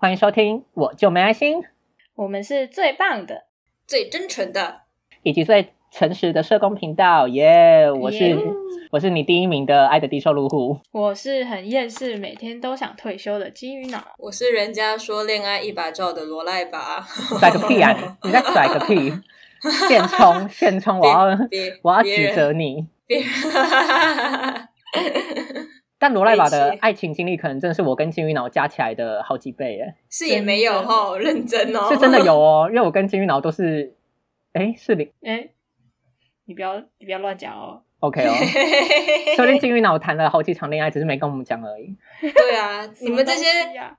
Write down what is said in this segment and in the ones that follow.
欢迎收听，我就没爱心，我们是最棒的、最真诚的，以及最诚实的社工频道。耶！我是我是你第一名的爱的低收入户。我是很厌世，每天都想退休的金鱼脑。我是人家说恋爱一把照的罗赖吧。甩个屁啊！你在甩个屁！现充现充，我要我要指责你。但罗赖瓦的爱情经历可能真的是我跟金鱼脑加起来的好几倍耶。是也没有哈，认真哦，是真的有哦，因为我跟金鱼脑都是，哎，是零 哎，你不要你不要乱讲哦。OK 哦，说不定金鱼脑谈了好几场恋爱，只是没跟我们讲而已。对啊，你们这些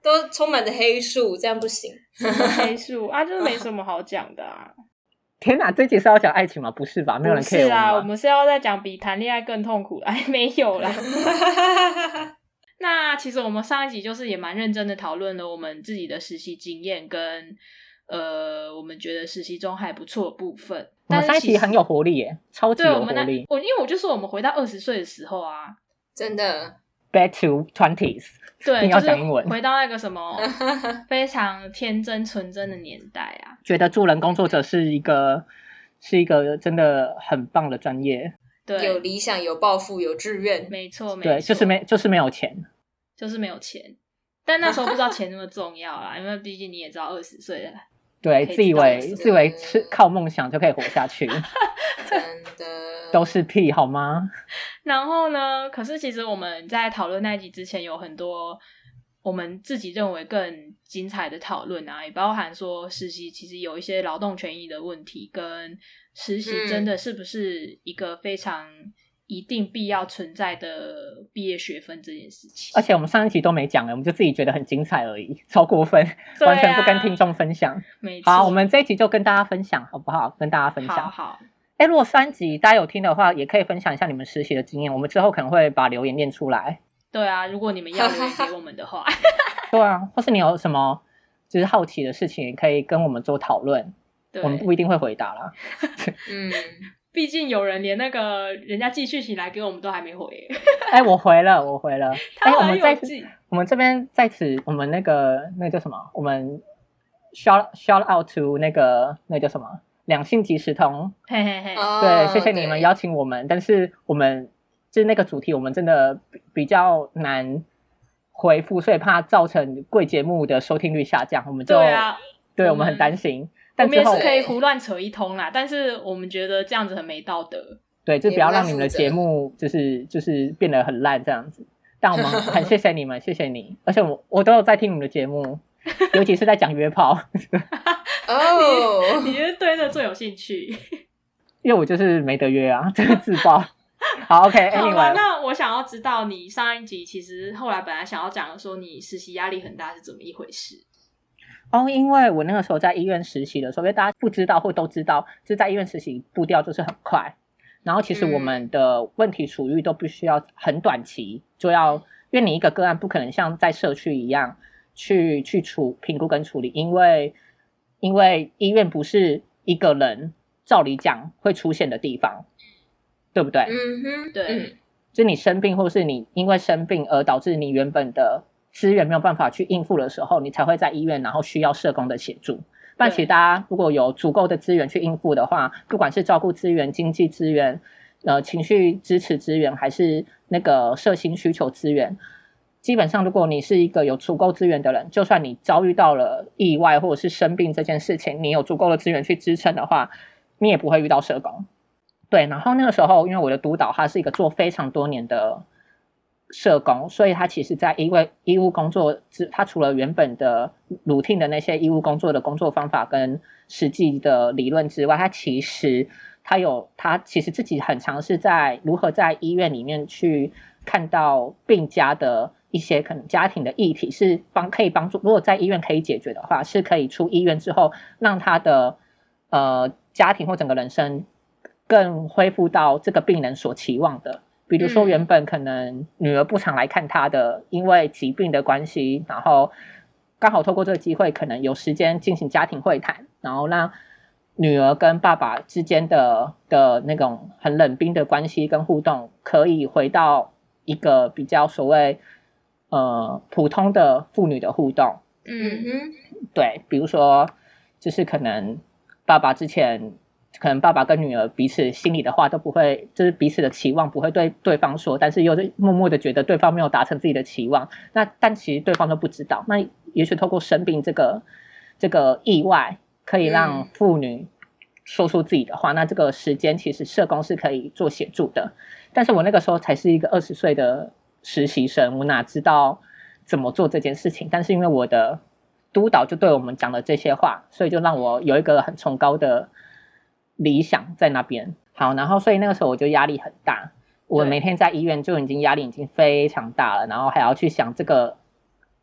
都充满着黑数，这样不行。黑数啊，就是没什么好讲的啊。天哪，这集是要讲爱情吗？不是吧？没有人可以。是啊，我们是要在讲比谈恋爱更痛苦。哎，没有啦。那其实我们上一集就是也蛮认真的讨论了我们自己的实习经验跟呃，我们觉得实习中还不错的部分。但上一集很有活力耶，超级有活力。我因为我就是我们回到二十岁的时候啊，真的 back to twenties。对，要讲英文，回到那个什么 非常天真纯真的年代啊！觉得助人工作者是一个是一个真的很棒的专业，对，有理想、有抱负、有志愿，没错，对，就是没就是没有钱，就是没有钱。但那时候不知道钱那么重要啦，因为毕竟你也知道二十岁了，对，自以为自以为是靠梦想就可以活下去，真的。都是屁好吗？然后呢？可是其实我们在讨论那集之前，有很多我们自己认为更精彩的讨论啊，也包含说实习其实有一些劳动权益的问题，跟实习真的是不是一个非常一定必要存在的毕业学分这件事情。而且我们上一集都没讲了，我们就自己觉得很精彩而已，超过分，完全不跟听众分享。好，我们这一集就跟大家分享好不好？跟大家分享好。哎，如果三集大家有听的话，也可以分享一下你们实习的经验。我们之后可能会把留言念出来。对啊，如果你们要留言给我们的话，对啊，或是你有什么就是好奇的事情，可以跟我们做讨论。我们不一定会回答啦。嗯，毕竟有人连那个人家寄讯息来给我们都还没回。哎，我回了，我回了。哎，我们在我们这边在此，我们那个那叫什么？我们 shout shout out to 那个那叫什么？两性即时通，嘿嘿嘿，对，谢谢你们邀请我们，但是我们就是那个主题，我们真的比较难回复，所以怕造成贵节目的收听率下降，我们就对啊，对我们很担心。我们也是可以胡乱扯一通啦，但是我们觉得这样子很没道德，对，就不要让你们的节目就是就是变得很烂这样子。但我们很谢谢你们，谢谢你，而且我我都有在听你们的节目，尤其是在讲约炮。哦，你是对这最有兴趣，因为我就是没得约啊，这个自爆。好，OK，Anyway，那我想要知道你上一集其实后来本来想要讲的说你实习压力很大是怎么一回事？哦，因为我那个时候在医院实习的时候，因为大家不知道或都知道，就在医院实习步调就是很快，然后其实我们的问题处遇都必须要很短期就要，因为你一个个案不可能像在社区一样去去处评估跟处理，因为。因为医院不是一个人照理讲会出现的地方，对不对？嗯哼，对。就你生病，或是你因为生病而导致你原本的资源没有办法去应付的时候，你才会在医院，然后需要社工的协助。但其实大家如果有足够的资源去应付的话，不管是照顾资源、经济资源、呃情绪支持资源，还是那个社心需求资源。基本上，如果你是一个有足够资源的人，就算你遭遇到了意外或者是生病这件事情，你有足够的资源去支撑的话，你也不会遇到社工。对，然后那个时候，因为我的督导他是一个做非常多年的社工，所以他其实在因为医务工作之，他除了原本的 routine 的那些医务工作的工作方法跟实际的理论之外，他其实他有他其实自己很尝试在如何在医院里面去看到病家的。一些可能家庭的议题是帮可以帮助，如果在医院可以解决的话，是可以出医院之后让他的呃家庭或整个人生更恢复到这个病人所期望的。比如说原本可能女儿不常来看他的，因为疾病的关系，然后刚好透过这个机会，可能有时间进行家庭会谈，然后让女儿跟爸爸之间的的那种很冷冰的关系跟互动，可以回到一个比较所谓。呃，普通的父女的互动，嗯嗯哼，对，比如说就是可能爸爸之前。可能爸爸跟女儿彼此心里的话都不会，就是彼此的期望不会对对方说，但是又是默默的觉得对方没有达成自己的期望。那但其实对方都不知道。那也许透过生病这个这个意外，可以让妇女说出自己的话。那这个时间其实社工是可以做协助的。但是我那个时候才是一个二十岁的实习生，我哪知道怎么做这件事情？但是因为我的督导就对我们讲了这些话，所以就让我有一个很崇高的理想在那边。好，然后所以那个时候我就压力很大，我每天在医院就已经压力已经非常大了，然后还要去想这个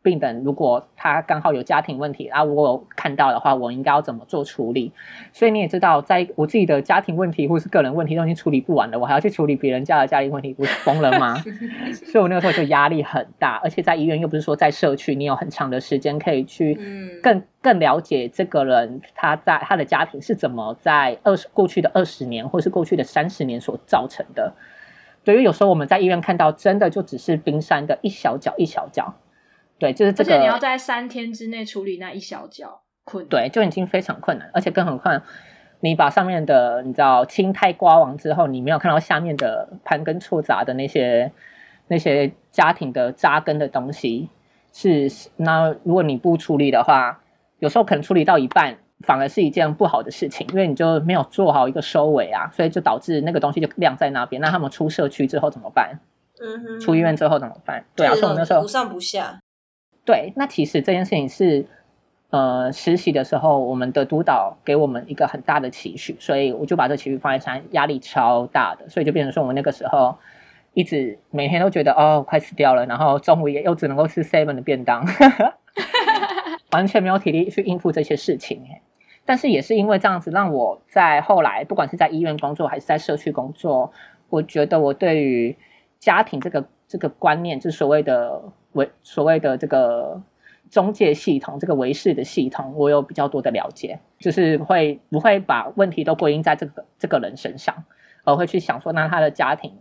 病人如果他刚好有家庭问题啊，我有看到的话，我应该要怎么做处理？所以你也知道，在我自己的家庭问题或是个人问题都已经处理不完了，我还要去处理别人家的家庭问题，不是疯了吗？所以我那个时候就压力很大，而且在医院又不是说在社区，你有很长的时间可以去嗯更更了解这个人他在他的家庭是怎么在二十过去的二十年或是过去的三十年所造成的。对于有时候我们在医院看到，真的就只是冰山的一小角一小角。对，就是这个。而且你要在三天之内处理那一小角困难。对，就已经非常困难，而且更何况你把上面的你知道青苔刮完之后，你没有看到下面的盘根错杂的那些那些家庭的扎根的东西。是，那如果你不处理的话，有时候可能处理到一半，反而是一件不好的事情，因为你就没有做好一个收尾啊，所以就导致那个东西就晾在那边。那他们出社区之后怎么办？嗯哼，出医院之后怎么办？对啊，这所以我那时候不上不下，对，那其实这件事情是，呃，实习的时候，我们的督导给我们一个很大的期许，所以我就把这期许放在上，压力超大的，所以就变成说，我们那个时候一直每天都觉得哦，快死掉了，然后中午也又只能够吃 seven 的便当，完全没有体力去应付这些事情。欸但是也是因为这样子，让我在后来，不管是在医院工作还是在社区工作，我觉得我对于家庭这个这个观念，就所谓的维所谓的这个中介系统，这个维氏的系统，我有比较多的了解，就是会不会把问题都归因在这个这个人身上，而会去想说，那他的家庭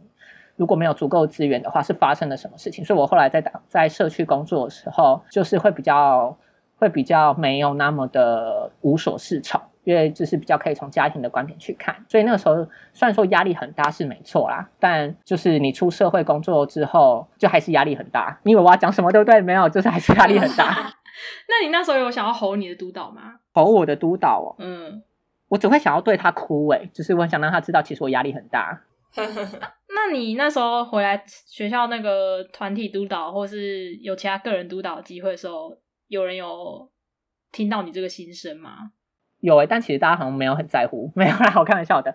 如果没有足够资源的话，是发生了什么事情？所以我后来在打在社区工作的时候，就是会比较会比较没有那么的无所适从。因为就是比较可以从家庭的观点去看，所以那个时候虽然说压力很大是没错啦，但就是你出社会工作之后，就还是压力很大。你以为我要讲什么对不对？没有，就是还是压力很大。那你那时候有想要吼你的督导吗？吼我的督导哦，嗯，我只会想要对他哭诶、就是我很想让他知道，其实我压力很大。那你那时候回来学校那个团体督导，或是有其他个人督导机会的时候，有人有听到你这个心声吗？有诶、欸但其实大家好像没有很在乎，没有啦，我开玩笑的。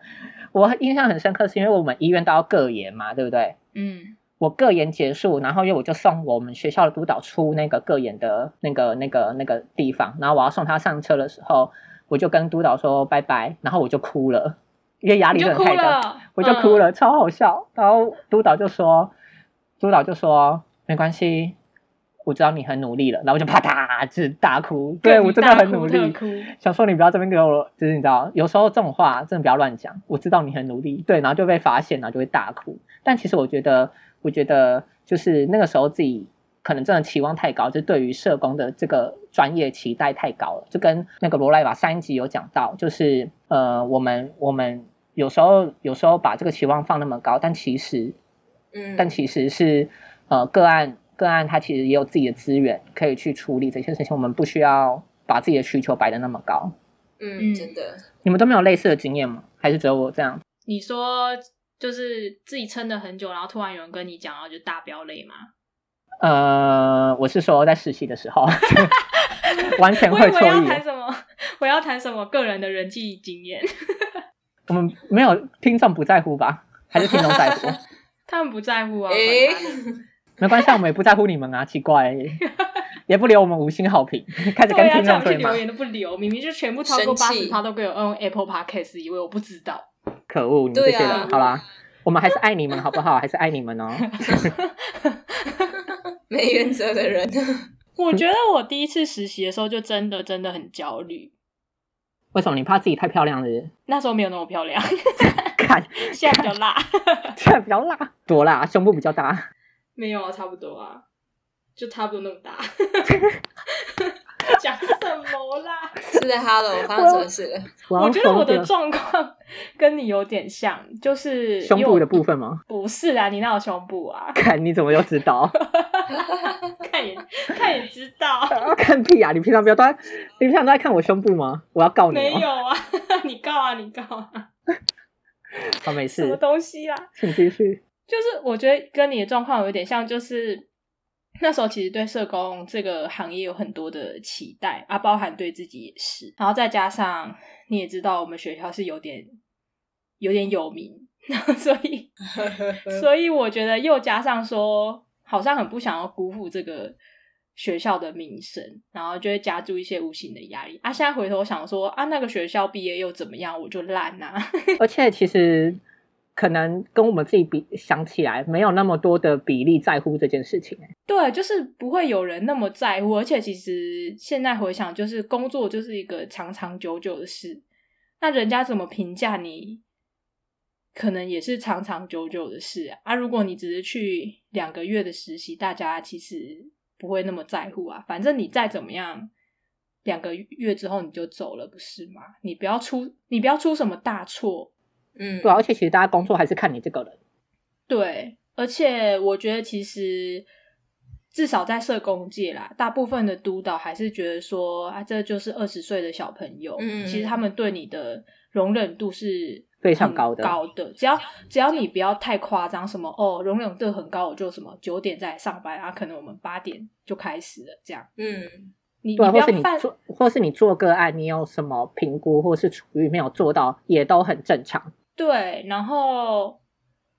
我印象很深刻，是因为我们医院都要各研嘛，对不对？嗯，我各研结束，然后因为我就送我们学校的督导出那个各研的那个那个那个地方，然后我要送他上车的时候，我就跟督导说拜拜，然后我就哭了，因为压力你就哭真的太大，我就哭嗯。了，超好笑。然后督导就说，督导就说没关系，我知道你很努力了，然后我就啪嗒就是大哭，对我真的很努力，想说你不要这边给我，就是你知道，有时候这种话真的不要乱讲。我知道你很努力，对，然后就被发现，然后就会大哭。但其实我觉得，我觉得就是那个时候自己可能真的期望太高，就对于社工的这个专业期待太高了。就跟那个罗莱瓦上一集有讲到，就是呃，我们我们有时候有时候把这个期望放那么高，但其实嗯，但其实是呃个案个案，它其实也有自己的资源可以去处理这些事情，我们不需要把自己的需求摆得那么高。嗯，嗯真的，你们都没有类似的经验吗？还是只有我这样？你说就是自己撑了很久，然后突然有人跟你讲，然后就大飙泪吗？呃，我是说在实习的时候，完全会错意。要谈什么，我要谈什么个人的人际经验，我们没有听众不在乎吧？还是听众在乎？他们不在乎啊。没关系，我们也不在乎你们啊，奇怪，也不留我们五星好评，开始跟听叫众对骂。留言都不留，明明就全部超过八十趴都给我用 Apple Podcast，以为我不知道。可恶，你们这些人！啊好啦，我们还是爱你们，好不好？还是爱你们哦。没原则的人，我觉得我第一次实习的时候就真的真的很焦虑，为什么你怕自己太漂亮了？那时候没有那么漂亮，看，现在比较辣。现在比较辣，多辣，胸部比较大。没有啊，差不多啊，就差不多那么大。讲什么啦？是的，Hello，发生什么事了？我觉得我的状况跟你有点像，就是胸部的部分吗？不是啊，你那有胸部啊？看你怎么又知道？看也看也知道，看屁啊！你平常不要都在，你平常都在看我胸部吗？我要告你、哦。没有啊？你告啊，你告啊，好，没事什么事，东西啊？请继续。就是我觉得跟你的状况有点像，就是那时候其实对社工这个行业有很多的期待啊，包含对自己也是，然后再加上你也知道我们学校是有点有点有名，所以 所以我觉得又加上说，好像很不想要辜负这个学校的名声，然后就会加注一些无形的压力啊。现在回头想说啊，那个学校毕业又怎么样？我就烂呐、啊。而且其实可能跟我们自己比想起来，没有那么多的比例在乎这件事情、欸。对，就是不会有人那么在乎，而且其实现在回想，就是工作就是一个长长久久的事，那人家怎么评价你，可能也是长长久久的事啊。啊，如果你只是去两个月的实习，大家其实不会那么在乎啊。反正你再怎么样，两个月之后你就走了，不是吗？你不要出，你不要出什么大错，嗯，对啊，而且其实大家工作还是看你这个人。对，而且我觉得其实至少在社工界啦，大部分的督导还是觉得说啊，这就是二十岁的小朋友，嗯其实他们对你的容忍度是非常高的高的。只要只要你不要太夸张，什么哦，容忍度很高，我就什么九点再上班，啊，可能我们八点就开始了，这样嗯，对啊，或你你不要你做，或是你做个案，你有什么评估或是处于没有做到，也都很正常。对，然后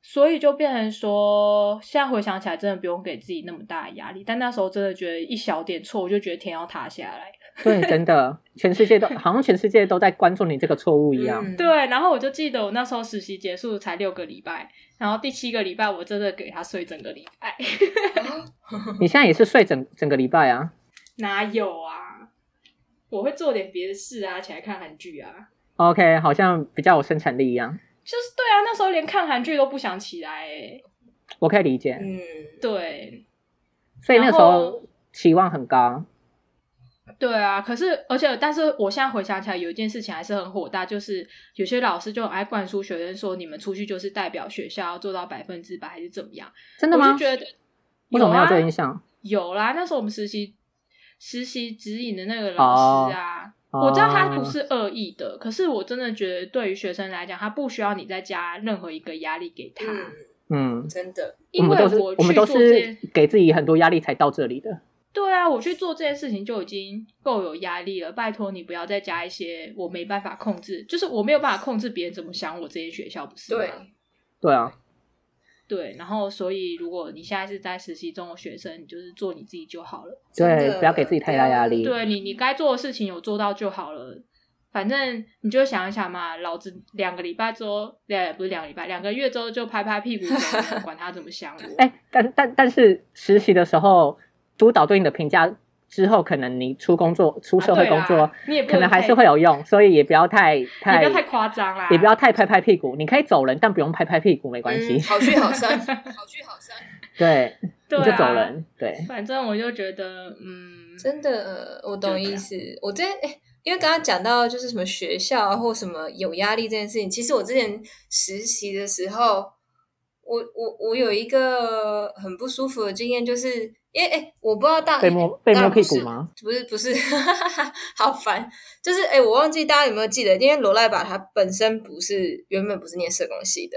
所以就变成说，现在回想起来，真的不用给自己那么大的压力。但那时候真的觉得一小点错，我就觉得天要塌下来。对，真的，全世界都好像全世界都在关注你这个错误一样。嗯对，然后我就记得我那时候实习结束才六个礼拜，然后第七个礼拜我真的给他睡整个礼拜，你现在也是睡整整个礼拜啊哪有啊？我会做点别的事啊，起来看韩剧啊。？OK，好像比较有生产力一样，就是对啊，那时候连看韩剧都不想起来、欸，我可以理解。嗯，对，所以那时候期望很高。对啊，可是而且，但是我现在回想起来，有一件事情还是很火大，就是有些老师就很爱灌输学生说，你们出去就是代表学校要做到百分之百，还是怎么样？真的吗我就？觉得为什么没有这印啊象？有啦，那时候我们实习实习指引的那个老师啊，哦我知道他不是恶意的，可是我真的觉得对于学生来讲，他不需要你再加任何一个压力给他，嗯，嗯，真的，我因为们都是我去我们都做这件是给自己很多压力才到这里的。对啊，我去做这件事情就已经够有压力了。拜托你不要再加一些我没办法控制，就是我没有办法控制别人怎么想我这些学校，不是吗？对，对啊，对，然后所以如果你现在是在实习中的学生，你就是做你自己就好了。对，不要给自己太大压力。对你，你该做的事情有做到就好了。反正你就想一想嘛，老子两个礼拜之后，对，不是两个礼拜，两个月之后就拍拍屁股走人，管他怎么想我。哎、但但但是实习的时候，督导对你的评价之后，可能你出工作、出社会工作，你也不可能还是太会有用，所以也不要太你太不要太夸张啦，也不要太拍拍屁股。你可以走人，但不用拍拍屁股，没关系。嗯好聚好散，好聚好散，对，对啊你就走人。对，反正我就觉得，嗯，真的，我懂意思。我之前哎，因为刚刚讲到就是什么学校啊，或什么有压力这件事情，其实我之前实习的时候，我我我有一个很不舒服的经验，就是因为哎，我不知道大被摸被摸屁股吗？不是不是，好烦。就是哎，我忘记大家有没有记得，因为罗赖吧他本身不是原本不是念社工系的，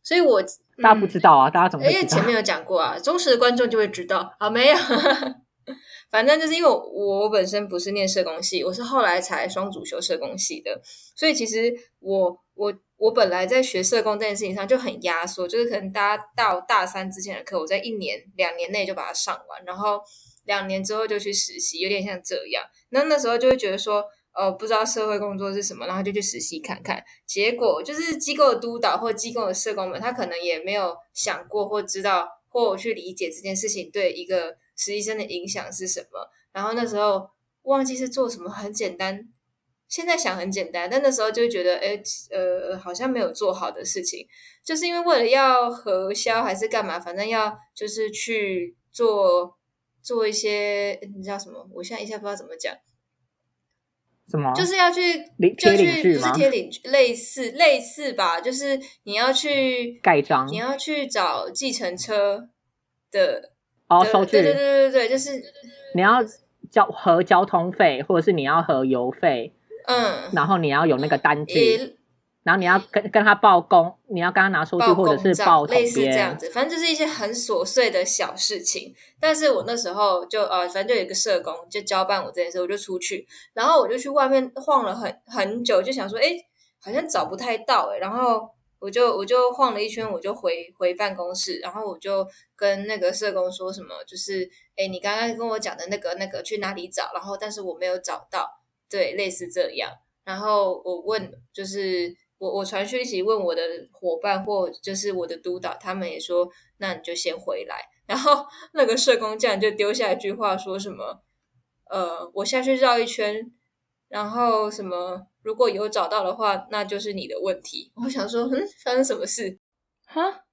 所以我大家不知道啊，大家怎么会知道因为前？面有讲过啊，忠实的观众就会知道啊，没有，反正就是因为我我本身不是念社工系，我是后来才双主修社工系的，所以其实我我我本来在学社工这件事情上就很压缩，就是可能大家到大三之前的课，我在一年两年内就把它上完，然后两年之后就去实习，有点像这样。那那时候就会觉得说。呃，不知道社会工作是什么，然后就去实习看看。结果就是机构的督导或机构的社工们，他可能也没有想过或知道或去理解这件事情对一个实习生的影响是什么。然后那时候忘记是做什么很简单，现在想很简单，但那时候就觉得，哎，呃，好像没有做好的事情，就是因为为了要核销还是干嘛，反正要就是去做做一些，你知道什么？我现在一下不知道怎么讲。什么？就是要去领就贴领去不是贴领，类似类似吧，就是你要去盖章你要去找计程车的哦，收据，对对对对对，就是你要交和交通费，或者是你要和油费，嗯，然后你要有那个单据，然后你要跟跟他报工，你要跟他拿收据，报或者是报统类似这样。子，反正就是一些很琐碎的小事情。但是我那时候就呃，反正就有一个社工就交办我这件事，我就出去，然后我就去外面晃了很很久，就想说，哎，好像找不太到哎、然后我就我就晃了一圈，我就回回办公室，然后我就跟那个社工说什么，就是哎，你刚刚跟我讲的那个那个去哪里找，然后但是我没有找到，对，类似这样。然后我问，就是我我传讯息问我的伙伴或就是我的督导，他们也说，那你就先回来。然后那个社工竟然就丢下一句话，说什么，呃，我下去绕一圈，然后什么如果有找到的话，那就是你的问题。我想说，嗯，发生什么事？哈，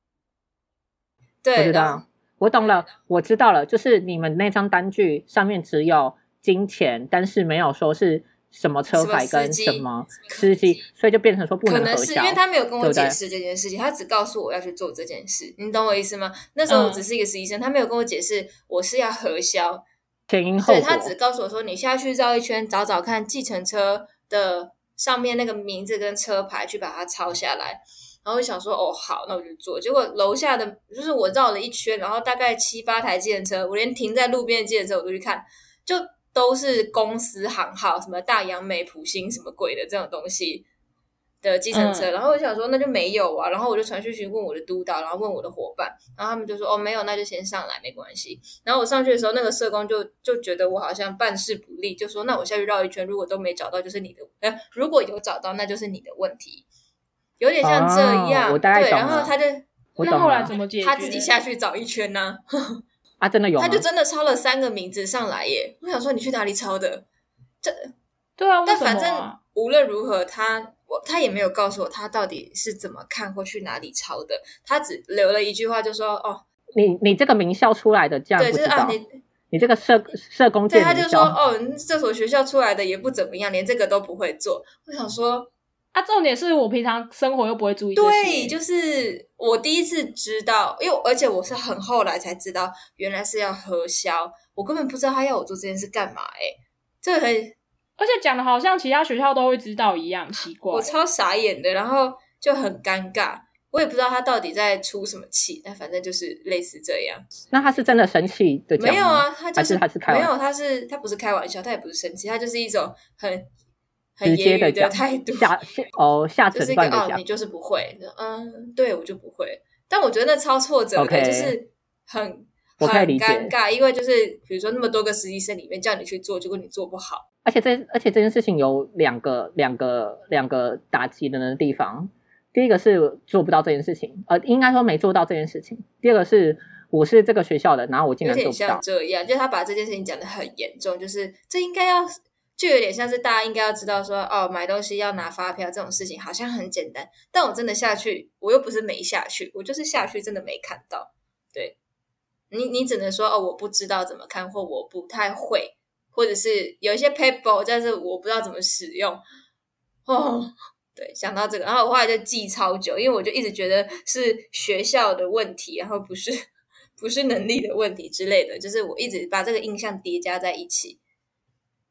对，我知道，我懂了，我知道了，就是你们那张单据上面只有金钱，但是没有说是什么车牌跟什么司机所以就变成说不可能是因。为他没有跟我解释这件事情，他只告诉我要去做这件事，你懂我意思吗？那时候我嗯只是一个实习生，他没有跟我解释我是要核销，前因后果他只告诉我说，你下去绕一圈，找找看计程车的上面那个名字跟车牌，去把它抄下来。然后我想说，哦，好，那我就做。结果楼下的就是我绕了一圈，然后大概七八台计程车，我连停在路边的计程车我都去看，就都是公司行号，什么大洋美、普星什么鬼的这种东西的计程车。嗯然后我想说，那就没有啊。然后我就传讯询问我的督导，然后问我的伙伴，然后他们就说，哦，没有，那就先上来，没关系。然后我上去的时候，那个社工就就觉得我好像办事不力，就说：“那我下去绕一圈，如果都没找到，就是你的；呃，如果有找到，那就是你的问题。”有点像这样，对。然后他就我懂那后来了怎么解决？他自己下去找一圈呢、啊，真的有吗他？就真的抄了三个名字上来耶。我想说，你去哪里抄的？这对啊，但反正啊无论如何，他我他也没有告诉我他到底是怎么看或去哪里抄的，他只留了一句话，就说：“哦，你你这个名校出来的，这样对，就是啊，你你这个社社工对，他就说，哦，这所学校出来的也不怎么样，连这个都不会做。我想说，啊，重点是我平常生活又不会注意这些。对，就是我第一次知道，因为而且我是很后来才知道，原来是要核销，我根本不知道他要我做这件事干嘛、欸，哎，这个很而且讲的好像其他学校都会知道一样，奇怪我。超傻眼的，然后就很尴尬，我也不知道他到底在出什么气，但反正就是类似这样。那他是真的生气的讲吗？没有啊，他就是还是他是开玩没有，他是他不是开玩笑，他也不是生气，他就是一种很很直接言语的态度，下下哦下就是一个哦，诊断的讲你，就是不会，嗯，对我就不会。但我觉得那超挫折的 OK 就是很很尴尬，因为就是比如说那么多个实习生里面叫你去做，结果你做不好，而且这而且这件事情有两个两个两个打击人的地方。第一个是做不到这件事情，呃，应该说没做到这件事情。第二个是我是这个学校的，然后我竟有点然做不到像。这样，就是他把这件事情讲的很严重，就是这应该要。就有点像是大家应该要知道说，哦，买东西要拿发票这种事情好像很简单，但我真的下去，我又不是没下去，我就是下去真的没看到。对，你你只能说哦，我不知道怎么看，或我不太会，或者是有一些 paper，但是我不知道怎么使用。哦，对，想到这个，然后我后来就记超久，因为我就一直觉得是学校的问题，然后不是 不是能力的问题之类的，就是我一直把这个印象叠加在一起。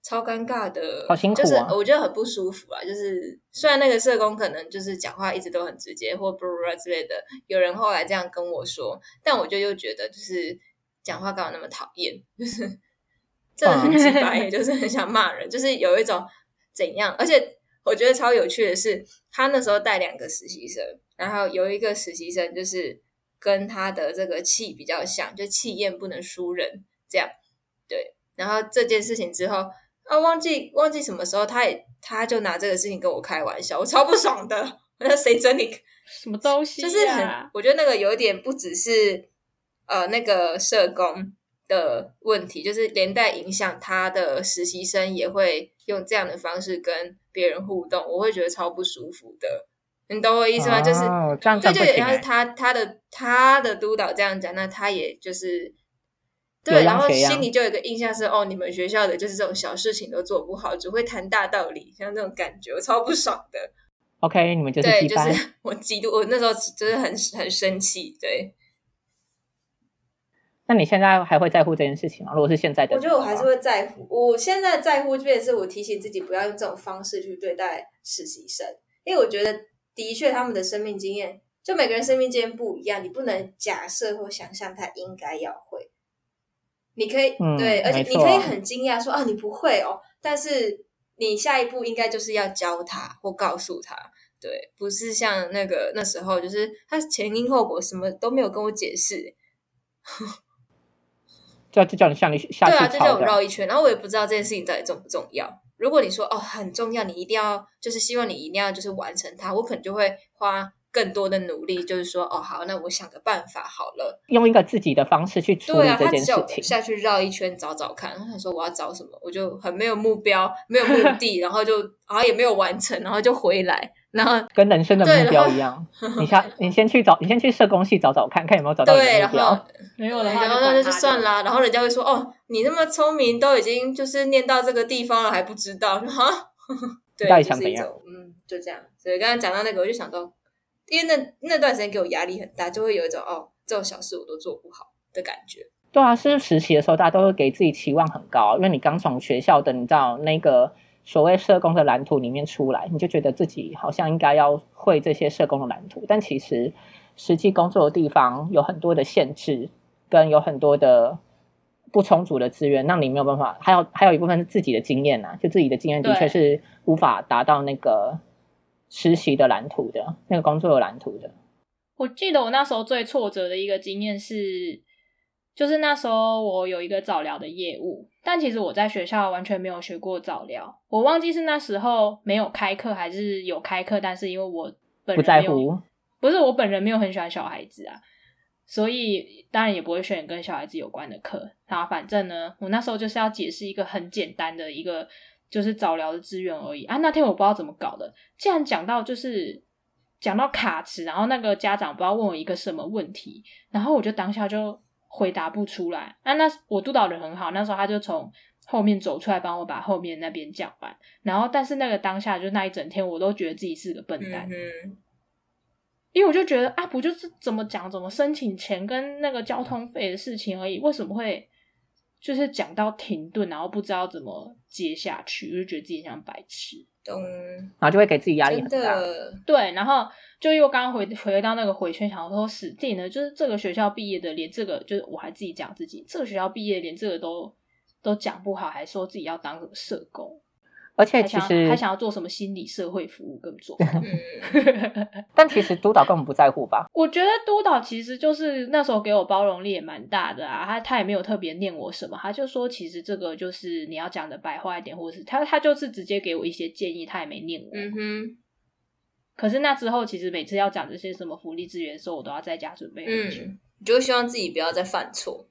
超尴尬的，好辛苦啊就是我觉得很不舒服啊。就是虽然那个社工可能就是讲话一直都很直接或不之类的，有人后来这样跟我说，但我就又觉得就是讲话干嘛那么讨厌，就是 真的很直白，就是很想骂人，就是有一种怎样。而且我觉得超有趣的是，他那时候带两个实习生，然后有一个实习生就是跟他的这个气比较像，就气焰不能输人这样。对，然后这件事情之后。啊，忘记忘记什么时候，他也他就拿这个事情跟我开玩笑，我超不爽的。我说谁准你？什么东西、啊？就是很，我觉得那个有点不只是呃那个社工的问题，就是连带影响他的实习生也会用这样的方式跟别人互动，我会觉得超不舒服的。你懂我意思吗？就是哦这样对，就然后他他的他的督导这样讲，那他也就是对，然后心里就有一个印象是，哦，你们学校的就是这种小事情都做不好，只会谈大道理，像这种感觉，我超不爽的。OK，你们就是对。就是 我嫉妒，我那时候就是很很生气。对，那你现在还会在乎这件事情吗？如果是现在的话，我觉得我还是会在乎。我现在在乎，变成是我提醒自己不要用这种方式去对待实习生，因为我觉得的确他们的生命经验，就每个人生命经验不一样，你不能假设或想象他应该要会。你可以、嗯对，而且你可以很惊讶说啊，你不会哦，但是你下一步应该就是要教他或告诉他。对，不是像那个那时候，就是他前因后果什么都没有跟我解释，就就叫你向你下对啊，去就叫我。绕一圈，然后我也不知道这件事情到底重不重要。如果你说哦很重要，你一定要就是希望你一定要就是完成它，我可能就会花更多的努力，就是说哦好，那我想个办法好了。用一个自己的方式去处对啊，理这件事情。下去绕一圈找找看，我想说我要找什么，我就很没有目标，没有目的，然后就然后也没有完成，然后就回来，然后跟人生的目标一样，你先你先去找，你先去社工系找找看看有没有找到你对，然的目标后。没有的话然后那就管他的。算啦。然后人家会说：“哦，你那么聪明，都已经就是念到这个地方了，还不知道？”哈，对，到底就是一想怎嗯，就这样。所以刚刚讲到那个，我就想到，因为那那段时间给我压力很大，就会有一种哦，这种小事我都做不好的感觉。对啊，是实习的时候，大家都会给自己期望很高，因为你刚从学校的你知道那个所谓社工的蓝图里面出来，你就觉得自己好像应该要会这些社工的蓝图，但其实实际工作的地方有很多的限制，跟有很多的不充足的资源，让你没有办法。还有还有一部分是自己的经验呐、就自己的经验的确是无法达到那个实习的蓝图的那个工作有蓝图的。我记得我那时候最挫折的一个经验是，就是那时候我有一个早疗的业务，但其实我在学校完全没有学过早疗，我忘记是那时候没有开课还是有开课，但是因为我本不在人没有乎，不是我本人没有很喜欢小孩子啊，所以当然也不会选跟小孩子有关的课。然后反正呢，我那时候就是要解释一个很简单的一个就是早疗的资源而已啊。那天我不知道怎么搞的，既然讲到就是讲到卡池，然后那个家长不知道问我一个什么问题，然后我就当下就回答不出来。啊，那我督导人很好，那时候他就从后面走出来帮我把后面那边讲完。然后但是那个当下就那一整天，我都觉得自己是个笨蛋。嗯因为我就觉得啊，不就是怎么讲、怎么申请钱跟那个交通费的事情而已，为什么会就是讲到停顿，然后不知道怎么接下去，我就觉得自己像白痴。懂，然后就会给自己压力很大。的，对，然后就又刚刚回回到那个回圈，想说死定了，就是这个学校毕业的，连这个就是我还自己讲自己，这个学校毕业连这个都都讲不好，还说自己要当什么社工，而且还想其实还想要做什么心理社会服务，根本做不到。嗯，但其实督导根本不在乎吧？我觉得督导其实就是那时候给我包容力也蛮大的啊，他他也没有特别念我什么，他就说其实这个就是你要讲的白话一点，或者是他他就是直接给我一些建议，他也没念我。嗯哼，可是那之后，其实每次要讲这些什么福利资源的时候，我都要在家准备很久。嗯，你就希望自己不要再犯错。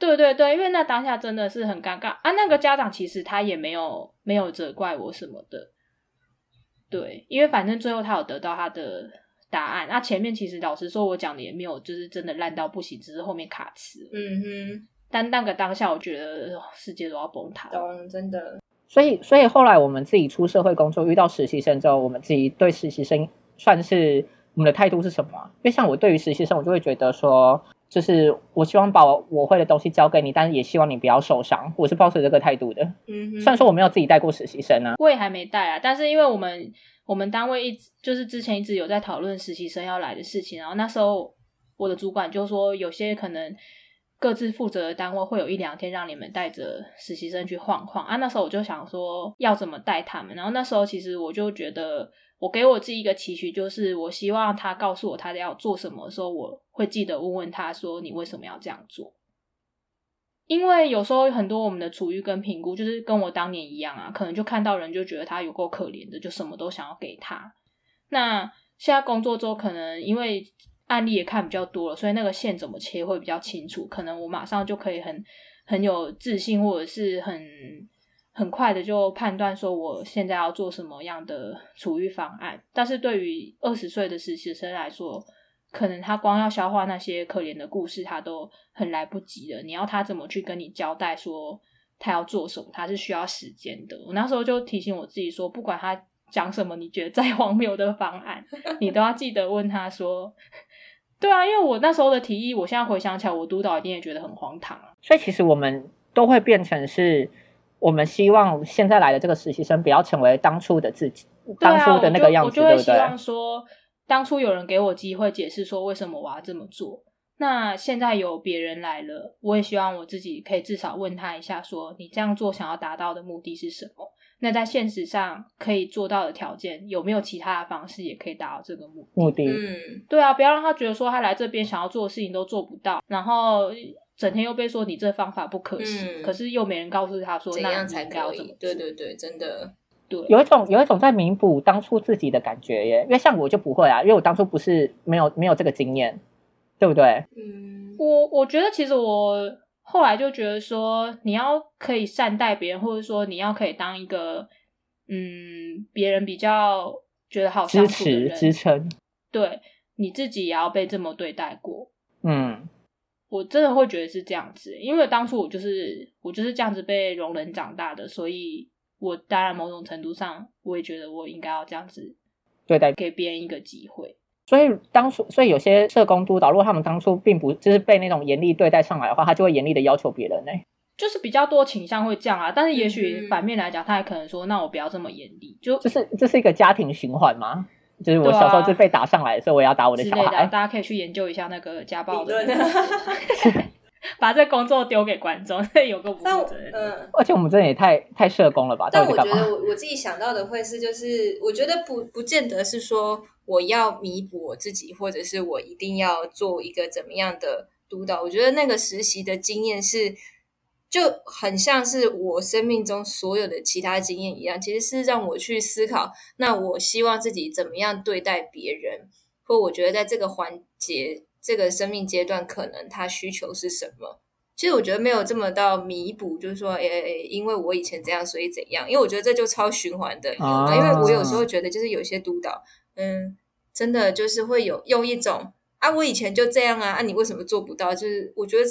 对对对，因为那当下真的是很尴尬啊。那个家长其实他也没有没有责怪我什么的，对，因为反正最后他有得到他的答案。那、前面其实老实说，我讲的也没有就是真的烂到不行，只是后面卡词。嗯哼，但那个当下，我觉得哦世界都要崩塌。懂，真的，所以，所以后来我们自己出社会工作，遇到实习生之后，我们自己对实习生算是我们的态度是什么啊？因为像我对于实习生，我就会觉得说，就是我希望把我我会的东西交给你，但是也希望你不要受伤。我是抱持这个态度的。嗯哼，虽然说我没有自己带过实习生啊，我也还没带啊，但是因为我们我们单位一直就是之前一直有在讨论实习生要来的事情，然后那时候我的主管就说，有些可能各自负责的单位会有一两天让你们带着实习生去晃晃啊。那时候我就想说要怎么带他们，然后那时候其实我就觉得，我给我自己一个期许，就是我希望他告诉我他要做什么的时候，我会记得问问他说你为什么要这样做。因为有时候很多我们的处遇跟评估，就是跟我当年一样啊，可能就看到人就觉得他有够可怜的，就什么都想要给他。那现在工作之后，可能因为案例也看比较多了，所以那个线怎么切会比较清楚，可能我马上就可以很很有自信，或者是很很快的就判断说我现在要做什么样的处遇方案。但是对于二十岁的实习生来说，可能他光要消化那些可怜的故事，他都很来不及了。你要他怎么去跟你交代说他要做什么？他是需要时间的。我那时候就提醒我自己说，不管他讲什么，你觉得再荒谬的方案，你都要记得问他说。对啊，因为我那时候的提议，我现在回想起来，我督导一定也觉得很荒唐啊。所以其实我们都会变成是，我们希望现在来的这个实习生不要成为当初的自己，当初的那个样子，对不对？我就会希望说，当初有人给我机会解释说为什么我要这么做，那现在有别人来了，我也希望我自己可以至少问他一下，说你这样做想要达到的目的是什么？那在现实上可以做到的条件有没有其他的方式也可以达到这个目目的？嗯，对啊，不要让他觉得说他来这边想要做的事情都做不到，然后整天又被说你这方法不可行，可是又没人告诉他说怎样才可以？对对对，真的，对，有一种有一种在弥补当初自己的感觉耶，因为像我就不会啊，因为我当初不是没有没有这个经验，对不对？嗯，我我觉得其实我。后来就觉得说，你要可以善待别人，或者说你要可以当一个嗯，别人比较觉得好支持支撑，对你自己也要被这么对待过。嗯，我真的会觉得是这样子，因为当初我就是我就是这样子被容忍长大的，所以我当然某种程度上我也觉得我应该要这样子对待给别人一个机会。所以当初，所以有些社工督导，如果他们当初并不就是被那种严厉对待上来的话，他就会严厉的要求别人呢。就是比较多倾向会这样啊，但是也许反面来讲，他也可能说，那我不要这么严厉。就这是这是一个家庭循环吗？就是我小时候就被打上来的时候，我也要打我的小孩。大家可以去研究一下那个家暴的。把这工作丢给观众，有个负责任。嗯，而且我们真的也太太社工了吧？但我觉得我我自己想到的会是，就是我觉得不不见得是说我要弥补我自己，或者是我一定要做一个怎么样的督导。我觉得那个实习的经验是就很像是我生命中所有的其他经验一样，其实是让我去思考，那我希望自己怎么样对待别人，或我觉得在这个环节。这个生命阶段可能他需求是什么？其实我觉得没有这么到弥补，就是说，诶，因为我以前怎样，所以怎样。因为我觉得这就超循环的。啊，因为我有时候觉得，就是有些督导，嗯，真的就是会有用一种啊，我以前就这样啊，啊，你为什么做不到？就是我觉得。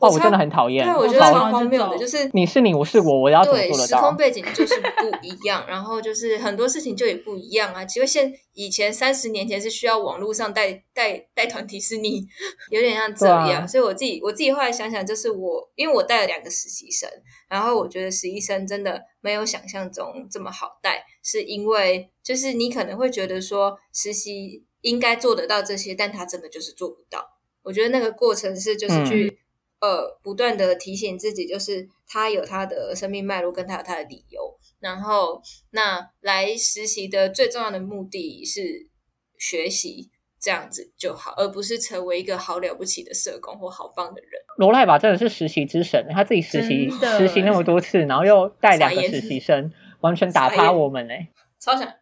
哦，我真的很讨厌。对，我觉得超荒谬的，就是你是你，我是我，我要怎么做得到？时空背景就是不一样，然后就是很多事情就也不一样啊。其实现以前三十年前是需要网络上带带带团体，是你有点像这样。所以我自己我自己后来想想，就是我因为我带了两个实习生，然后我觉得实习生真的没有想象中这么好带，是因为就是你可能会觉得说实习应该做得到这些，但他真的就是做不到。我觉得那个过程是就是去。呃，不断的提醒自己，就是他有他的生命脉络，跟他有他的理由。然后，那来实习的最重要的目的是学习，这样子就好，而不是成为一个好了不起的社工或好棒的人。罗赖吧，真的是实习之神，他自己实习实习那么多次，然后又带两个实习生，完全打趴我们嘞，超想，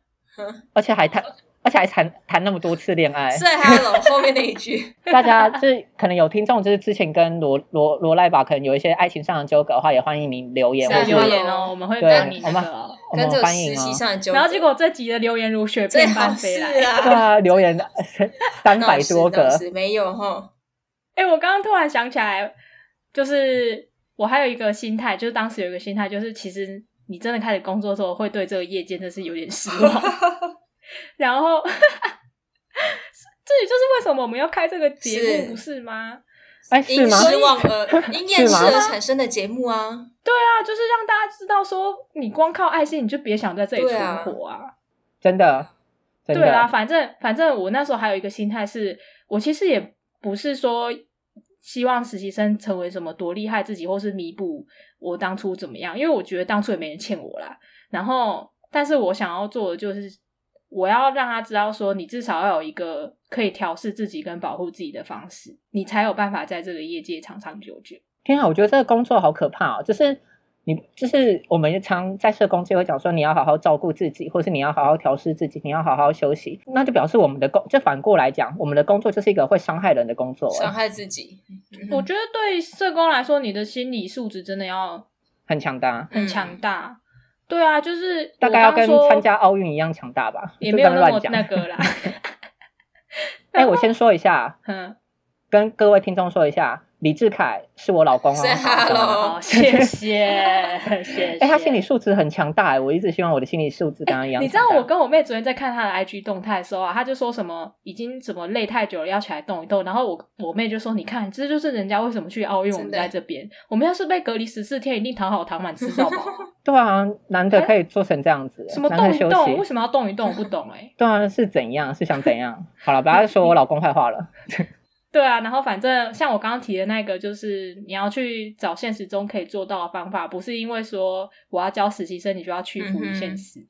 而且还谈。而且还谈谈那么多次恋爱，是 Hello 后面那一句，大家就是可能有听众，就是之前跟罗罗罗赖吧，可能有一些爱情上的纠葛的话，也欢迎您留言，留言哦，我们会跟你我们我们欢迎哦。然后结果这集的留言如雪片般飞来，对啊，留言 三百多个，没有哈。哎，我刚刚突然想起来，就是我还有一个心态，就是当时有一个心态，就是其实你真的开始工作的时候，会对这个业界真是有点失望。然后，这也就是为什么我们要开这个节目，不是吗？哎，是吗？失望 而因厌世而产生的节目啊！对啊，就是让大家知道说，你光靠爱心，你就别想在这里存活啊！真的，对啊，反正反正我那时候还有一个心态是，我其实也不是说希望实习生成为什么多厉害自己，或是弥补我当初怎么样，因为我觉得当初也没人欠我啦。然后，但是我想要做的就是。我要让他知道，说你至少要有一个可以调试自己跟保护自己的方式，你才有办法在这个业界长长久久。天啊，我觉得这个工作好可怕哦！就是你，就是我们常在社工界会讲说，你要好好照顾自己，或是你要好好调试自己，你要好好休息，那就表示我们的工，就反过来讲，我们的工作就是一个会伤害人的工作，伤害自己。我觉得对社工来说，你的心理素质真的要很强大，很强大。对啊，就是大概要跟参加奥运一样强大吧，也 没有那么那个啦。哎、我先说一下，嗯，跟各位听众说一下，李志凯是我老公哦。Say 好 hello，谢谢，谢谢。哎、他心理素质很强大哎，我一直希望我的心理素质跟他一样。你知道我跟我妹昨天在看她的 IG 动态的时候啊，她就说什么已经怎么累太久了，要起来动一动。然后我我妹就说：“你看，这就是人家为什么去奥运，我们在这边。我们要是被隔离十四天，一定躺好躺满吃到饱。对啊，难得可以做成这样子，什么难得休动一动？为。什么要动一动？我不懂哎、对啊，是怎样？是想怎样？好了，不要再说我老公坏话了。对啊，然后反正像我刚刚提的那个，就是你要去找现实中可以做到的方法，不是因为说我要教实习生，你就要屈服于现实，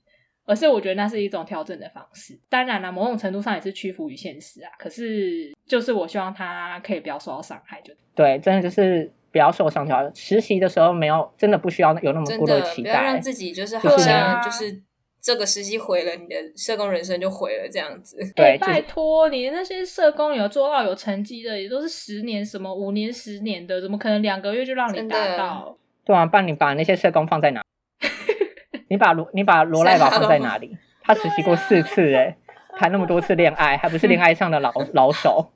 而是我觉得那是一种调整的方式。当然了，某种程度上也是屈服于现实啊。可是就是我希望他可以不要受到伤害，就对，真的就是不要受伤就好。实习的时候没有，真的不需要有那么多期待不要让。自己就是就是好像啊就是这个实习毁了你的社工人生就毁了这样子。对，哎拜托你那些社工有做到有成绩的，也都是十年什么五年、十年的，怎么可能两个月就让你达到？对啊，帮你把那些社工放在哪？你把罗你把罗赖宝放在哪里？他实习过四次哎、谈那么多次恋爱，还不是恋爱上的老老手。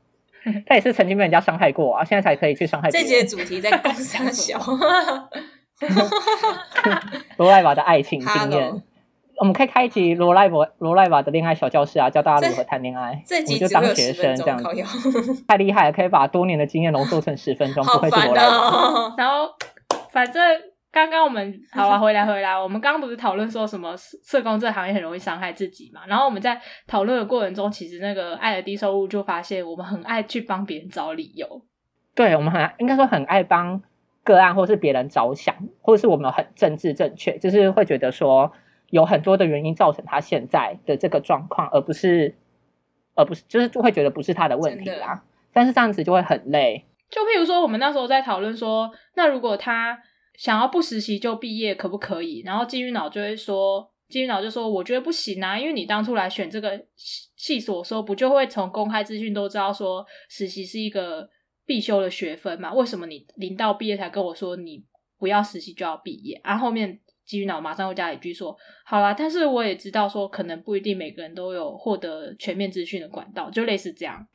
他也是曾经被人家伤害过啊，现在才可以去伤害别这节人。主题在公三小，罗赖宝的爱情经 Hello 验，我们可以开一集罗赖宝罗赖瓦的恋爱小教室啊，教大家如何谈恋爱。这集我就当学生这样 太厉害了，可以把多年的经验浓缩成十分钟，不好烦愧是罗赖宝。哦。然后反正刚刚我们好了，回来回来，我们刚刚不是讨论说什么社工这行业很容易伤害自己嘛？然后我们在讨论的过程中，其实那个爱的低收入就发现，我们很爱去帮别人找理由。对我们很应该说很爱帮个案或是别人着想，或者是我们很政治正确，就是会觉得说有很多的原因造成他现在的这个状况，而不是而不是就是就会觉得不是他的问题啦。但是这样子就会很累，就譬如说，我们那时候在讨论说，那如果他想要不实习就毕业，可不可以？然后金鱼脑就会说，金鱼脑就说，我觉得不行啊，因为你当初来选这个系系所的时候，不就会从公开资讯都知道说实习是一个必修的学分嘛？为什么你临到毕业才跟我说你不要实习就要毕业？然后后面金鱼脑马上又加一句说，好啦，但是我也知道说，可能不一定每个人都有获得全面资讯的管道，就类似这样。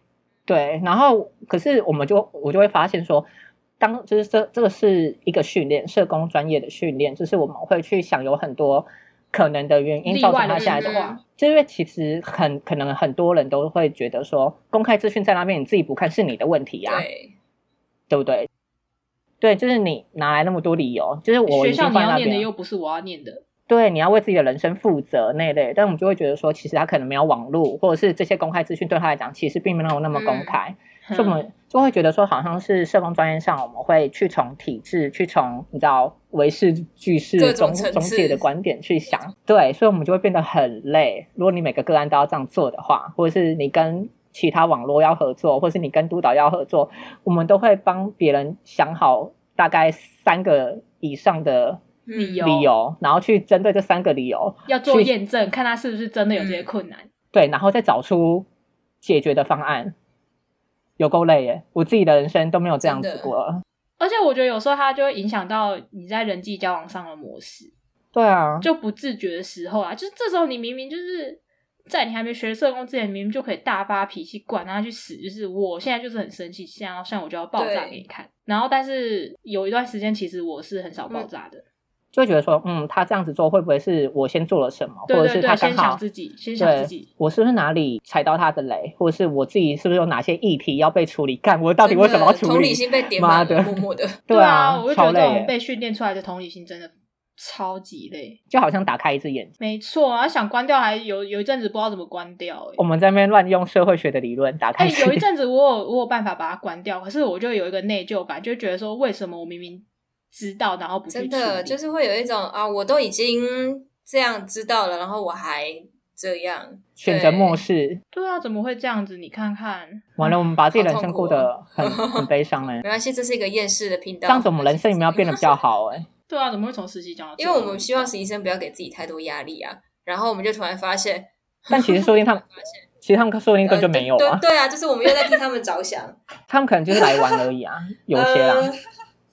对。然后可是我们就我就会发现说。当就是这这个是一个训练，社工专业的训练，就是我们会去想有很多可能的原因造成他现在的例外的情况就因为其实很可能很多人都会觉得说，公开资讯在那边，你自己不看是你的问题呀、对，对不对？对，就是你拿来那么多理由，就是我学校你要念的又不是我要念的，对，你要为自己的人生负责那一类，但我们就会觉得说，其实他可能没有网络，或者是这些公开资讯对他来讲，其实并没有那么公开，所以我们就会觉得说，好像是社工专业上，我们会去从体制，去从你知道唯识句式各种中中介的观点去想，对，所以我们就会变得很累。如果你每个个案都要这样做的话，或者是你跟其他网络要合作，或是你跟督导要合作，我们都会帮别人想好大概三个以上的嗯理由理由，然后去针对这三个理由，要做去验证，看他是不是真的有这些困难。对，然后再找出解决的方案。有够累耶！我自己的人生都没有这样子过了。而且我觉得有时候它就会影响到你在人际交往上的模式，对啊，就不自觉的时候啊，就是这时候你明明就是在你还没学社工之前，明明就可以大发脾气，管他去死，就是我现在就是很生气，现在像我就要爆炸给你看。然后，但是有一段时间，其实我是很少爆炸的。就会觉得说，嗯，他这样子做会不会是我先做了什么，或者是他刚好想自己，先想自己对。我是不是哪里踩到他的雷，或者是我自己是不是有哪些议题要被处理？干，我到底为什么要处理同理？心被点妈的默默的。对啊，我就觉得这种被训练出来的同理心真的超级累。就好像打开一只眼睛。没错啊，想关掉还有有一阵子不知道怎么关掉、欸，我们在那边乱用社会学的理论打开有一 阵子我有我有办法把它关掉，可是我就有一个内疚感，就觉得说为什么我明明知道，然后不去真的就是会有一种啊，我都已经这样知道了，然后我还这样选择漠视。视，对啊，怎么会这样子？你看看，完了，我们把自己人生过得很很悲伤哎、没关系，这是一个厌世的频道。这样子我们人生有没有变得比较好哎、对啊，怎么会从实习讲到因个？为我们希望实习生不要给自己太多压力啊。然后我们就突然发现，但其实说不定他们，其实他们说不定根本就没有啊，呃对啊，就是我们又在替他们着想。他们可能就是来玩而已啊，有些啊，呃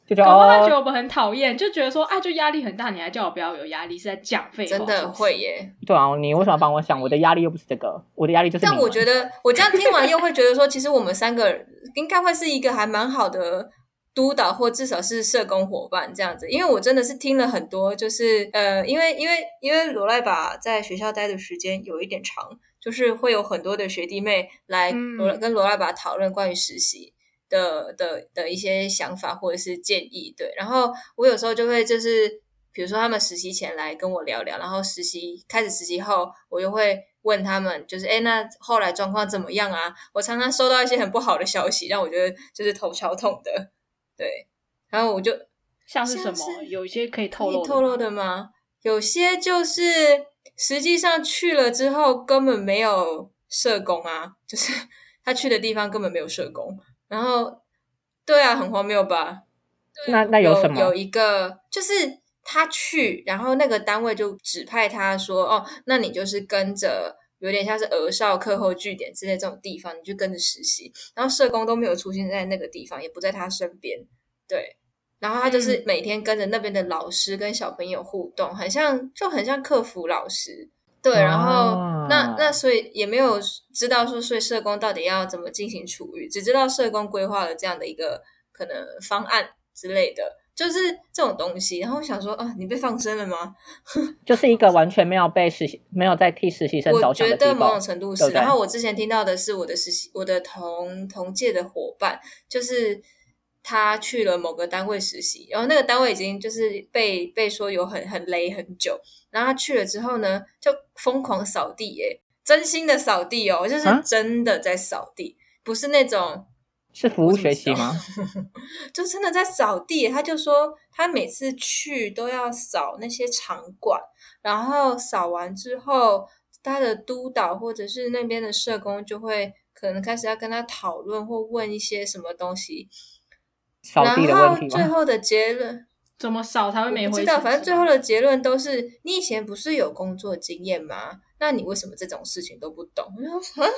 就觉得搞不好他觉哦，得我们很讨厌，就觉得说啊，就压力很大，你还叫我不要有压力，是在讲废话。真的会耶。对啊，你为什么要帮我想？我的压力又不是这个，我的压力就是。但我觉得我这样听完又会觉得说，其实我们三个应该会是一个还蛮好的督导，或至少是社工伙伴这样子。因为我真的是听了很多，就是呃，因为因为因为罗赖把在学校待的时间有一点长，就是会有很多的学弟妹来嗯罗、跟罗赖把讨论关于实习。的的的一些想法或者是建议，对，然后我有时候就会就是，比如说他们实习前来跟我聊聊，然后实习开始实习后，我就会问他们，就是哎，那后来状况怎么样啊？我常常收到一些很不好的消息，让我觉得就是头超痛的，对，然后我就像是什么有一些可以透露以透露的吗？有些就是实际上去了之后根本没有社工啊，就是他去的地方根本没有社工，然后对啊，很荒谬吧？那那有什么？有一个就是他去，然后那个单位就指派他说：“哦，那你就是跟着有点像是儿少课后据点之类这种地方，你就跟着实习。”然后社工都没有出现在那个地方，也不在他身边。对，然后他就是嗯每天跟着那边的老师跟小朋友互动，很像就很像客服老师。对，然后、啊那那所以也没有知道说，所以社工到底要怎么进行处遇，只知道社工规划了这样的一个可能方案之类的，就是这种东西。然后我想说，啊，你被放生了吗？就是一个完全没有被实习、没有在替实习生着我觉得某种。程度是。对对然后我之前听到的是我的实习，我的同同届的伙伴，就是他去了某个单位实习，然后那个单位已经就是被被说有很很雷很久，然后他去了之后呢，就疯狂扫地，耶，真心的扫地哦，就是啊真的在扫地，不是那种。是服务学习吗？就真的在扫地，他就说他每次去都要扫那些场馆，然后扫完之后，他的督导或者是那边的社工就会可能开始要跟他讨论或问一些什么东西，扫地的然后问题吗？最后的结论 怎么扫才会我没回不知道，反正最后的的结论都是你以前不是有工作经验吗？那你为什么这种事情都不懂？我就说啊，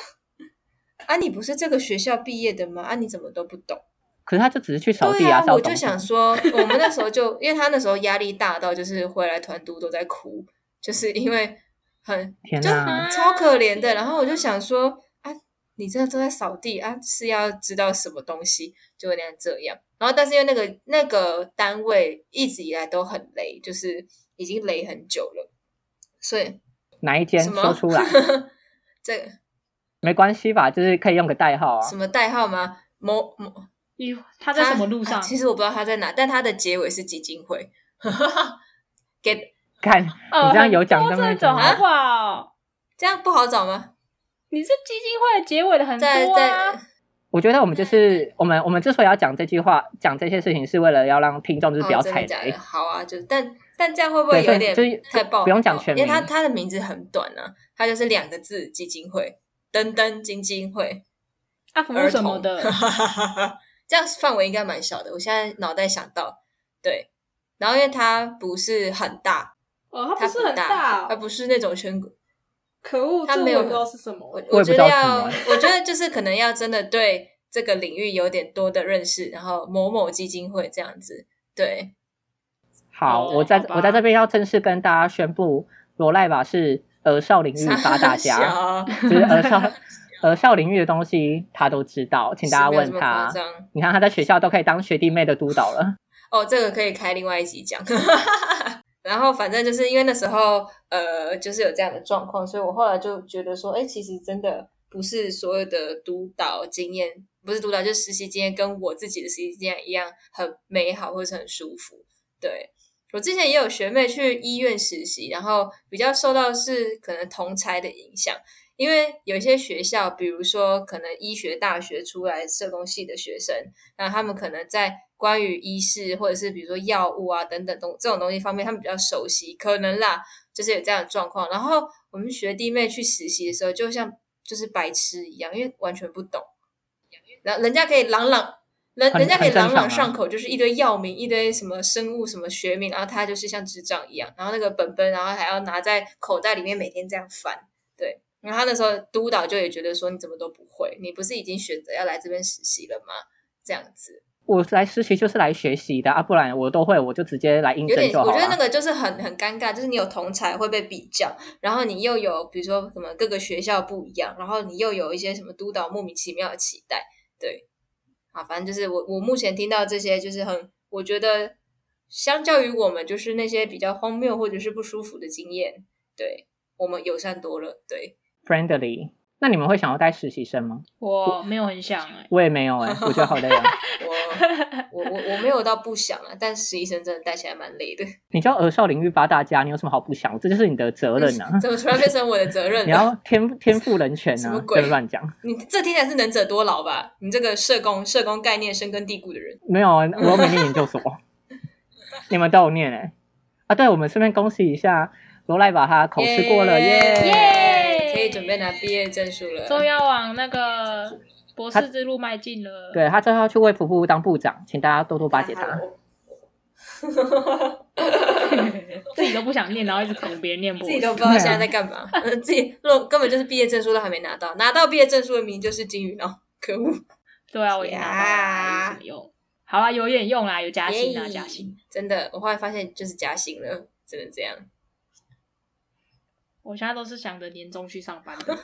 啊，你不是这个学校毕业的吗？啊，你怎么都不懂？可是他就只是去扫地对啊，我就想说，我们那时候就因为他那时候压力大到，就是回来团督都在哭，就是因为很就天哪！超可怜的。然后我就想说，啊，你真的都在扫地啊，是要知道什么东西，就那样这样。然后，但是因为那个那个单位一直以来都很雷，就是已经雷很久了，所以哪一间什么说出来？这个没关系吧，就是可以用个代号啊什。么代号吗？某某你他在什么路上？啊其实我不知道他在哪，但他的结尾是基金会。给 看呃你这样有奖很多这跟没奖种好不好？这样不好找吗？你是基金会结尾的很多在啊在，我觉得我们就是我们我们之所以要讲这句话，讲这些事情，是为了要让听众就是不要踩雷。好啊，就但但这样会不会有点就是太爆？不用讲全名因为他名他的名字很短啊，他就是两个字基金会，登登基金会啊，服务儿什么童的，这样范围应该蛮小的。我现在脑袋想到对，然后因为它不是很大，哦，它它不是很大，大哦，它不是那种全国。可恶，它没有知道是什么我。觉得要，我觉得就是可能要真的对这个领域有点多的认识，然后某某基金会这样子，对，好，哦我在我在这边要正式跟大家宣布，罗赖吧是儿少领域发大家，小就是儿少儿少领域的东西他都知道，请大家问他。你看他在学校都可以当学弟妹的督导了，哦，这个可以开另外一集讲。然后反正就是因为那时候呃，就是有这样的状况，所以我后来就觉得说，哎，其实真的不是所有的督导经验，不是督导，就是实习经验，跟我自己的实习经验一样很美好或者是很舒服。对我之前也有学妹去医院实习，然后比较受到是可能同才的影响，因为有一些学校，比如说可能医学大学出来社工系的学生，那他们可能在关于医事或者是比如说药物啊等等东这种东西方面，他们比较熟悉，可能啦，就是有这样的状况。然后我们学弟妹去实习的时候，就像就是白痴一样，因为完全不懂，然后人家可以朗朗。人很人家可以朗朗上口，就是一堆药名，一堆什么生物什么学名，然后他就是像智障一样，然后那个本本，然后还要拿在口袋里面每天这样翻，对。然后他那时候督导就也觉得说你怎么都不会，你不是已经选择要来这边实习了吗？这样子，我来实习就是来学习的啊，不然我都会，我就直接来应有点，征就好我觉得那。个就是很很尴尬，就是你有同才会被比较，然后你又有比如说什么各个学校不一样，然后你又有一些什么督导莫名其妙的期待，对，啊，反正就是我我目前听到这些就是很，我觉得相较于我们就是那些比较荒谬或者是不舒服的经验，对我们友善多了，对，friendly。那你们会想要带实习生吗？我没有很想哎、我也没有哎、我觉得好累啊。我我我我没有到不想啊，但实习生真的带起来蛮累的，你叫儿少领域八大家，你有什么好不想？这就是你的责任啊！怎么突然变成我的责任 你？要天天赋人权啊！什么鬼别乱讲。你这听起来是能者多劳吧？你这个社工社工概念深根蒂固的人，没有啊，我又没念研究所，你们都有念哎、啊，对，我们顺便恭喜一下罗赖把他口试过了耶！耶可以准备拿毕业证书了。终于要往那个博士之路迈进了。对他最后要去为服部当部长，请大家多多巴结他。啊 自己都不想念，然后一直拱别人念博士。自己都不知道现在在干嘛，呃 自己若根本就是毕业证书都还没拿到，拿到毕业证书的名就是金鱼脑，可恶！对啊，我已经拿到了，有什么用？好啊，有点用啦，有加薪啊，耶加薪。！真的，我后来发现就是加薪了，只能这样。我现在都是想着年终去上班的，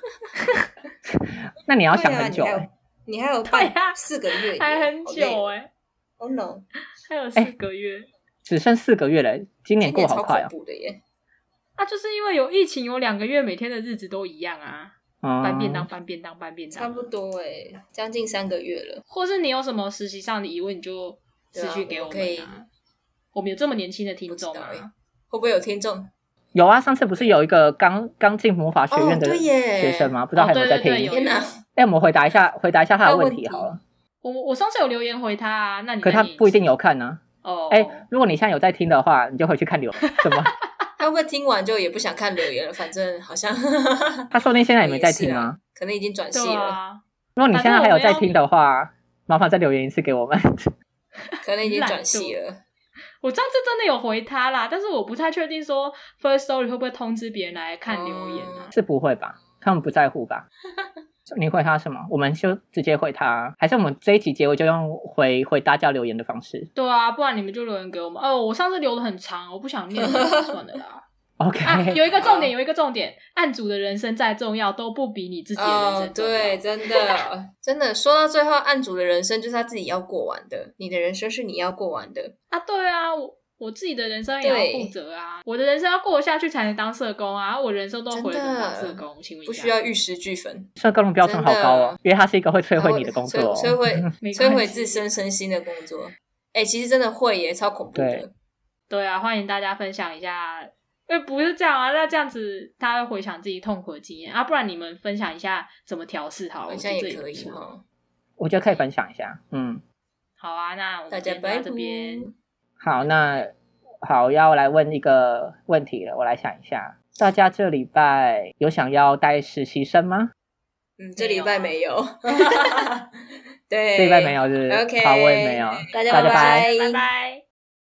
那你要想很久、你还有欸，你还有对半啊四个月耶，还很久哎、Oh no！还有四个月。只剩四个月了，今年今年过好快哦。的耶！啊，就是因为有疫情，有两个月，每天的日子都一样啊，搬便当，嗯，搬便当，搬便当。差不多哎，将近三个月了。或是你有什么实习上的疑问，你就对啊私讯给我我可以们啊。我们有这么年轻的听众吗？不知道欸会不会有听众有啊，上次不是有一个刚刚进魔法学院的学生吗？不知道还有没有在听？哦对对对有天哪！哎、我们回答一下，回答一下他的问题题好了。我我上次有留言回他啊，那你可他不一定有看呢、哦。哎、如果你现在有在听的话，你就回去看留言。怎么？他会不会听完就也不想看留言了？反正好像 他说不定现在也没在听 啊。可能已经转系了，啊，如果你现在还有在听的话，麻烦再留言一次给我们。可能已经转系了。我上次真的有回他啦，但是我不太确定说 First Story 会不会通知别人来看留言啊？是不会吧？他们不在乎吧？你回他什么？我们就直接回他，还是我们这一集结尾就用回回大家留言的方式对啊，不然你们就留言给我们。哦，我上次留的很长，我不想念，算了啦。？OK，、啊，有一个重点，有一个重点，案主的人生再重要，都不比你自己的人哦生，重要。对，真的，真的，说到最后，案主的人生就是他自己要过完的，你的人生是你要过完的。啊，对啊，我我自己的人生也要负责啊，我的人生要过得下去才能当社工啊，我人生都回了社工？请问不需要玉石俱焚，社工的标准好高哦，因为它是一个会摧毁你的工作、哦。摧摧毁 摧毁自身身心的工作。哎、其实真的会耶，超恐怖对的。对啊，欢迎大家分享一下。不是这样啊，那这样子他会回想自己痛苦的经验啊，不然你们分享一下怎么调试好了，好我觉得像也可以。我觉得可以分享一下。嗯，好啊，那我们拜这边。好，那好，要来问一个问题了，我来想一下，大家这礼拜有想要带实习生吗？嗯，这礼拜没有。对，这礼拜没有是不是 OK，好，我也没有。大家大家拜拜拜拜。